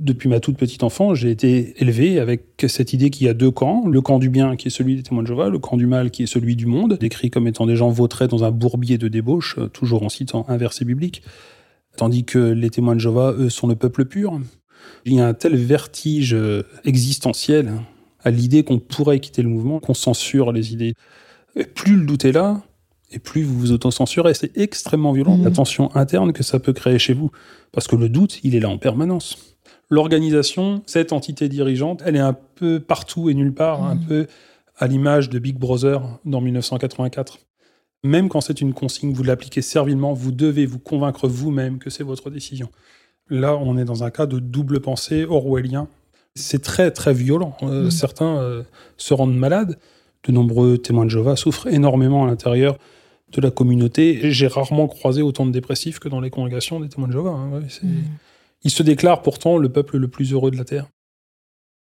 Depuis ma toute petite enfance, j'ai été élevé avec cette idée qu'il y a deux camps. Le camp du bien qui est celui des témoins de Jéhovah, le camp du mal qui est celui du monde, décrit comme étant des gens vautrés dans un bourbier de débauche, euh, toujours en citant un verset biblique. Tandis que les témoins de Jéhovah, eux, sont le peuple pur. Il y a un tel vertige euh, existentiel à l'idée qu'on pourrait quitter le mouvement, qu'on censure les idées. Et plus le doute est là, et plus vous vous autocensurez. C'est extrêmement violent, Mhm. la tension interne que ça peut créer chez vous. Parce que le doute, il est là en permanence. L'organisation, cette entité dirigeante, elle est un peu partout et nulle part, un Mhm. peu à l'image de Big Brother dans 1984. Même quand c'est une consigne, vous l'appliquez servilement, vous devez vous convaincre vous-même que c'est votre décision. Là, on est dans un cas de double pensée orwellien. C'est très, très violent. Euh, Mhm. Certains euh, se rendent malades. De nombreux témoins de Jéhovah souffrent énormément à l'intérieur de la communauté. J'ai rarement croisé autant de dépressifs que dans les congrégations des témoins de Jéhovah. hein. Ouais, c'est- Mhm. Ils se déclarent pourtant le peuple le plus heureux de la Terre.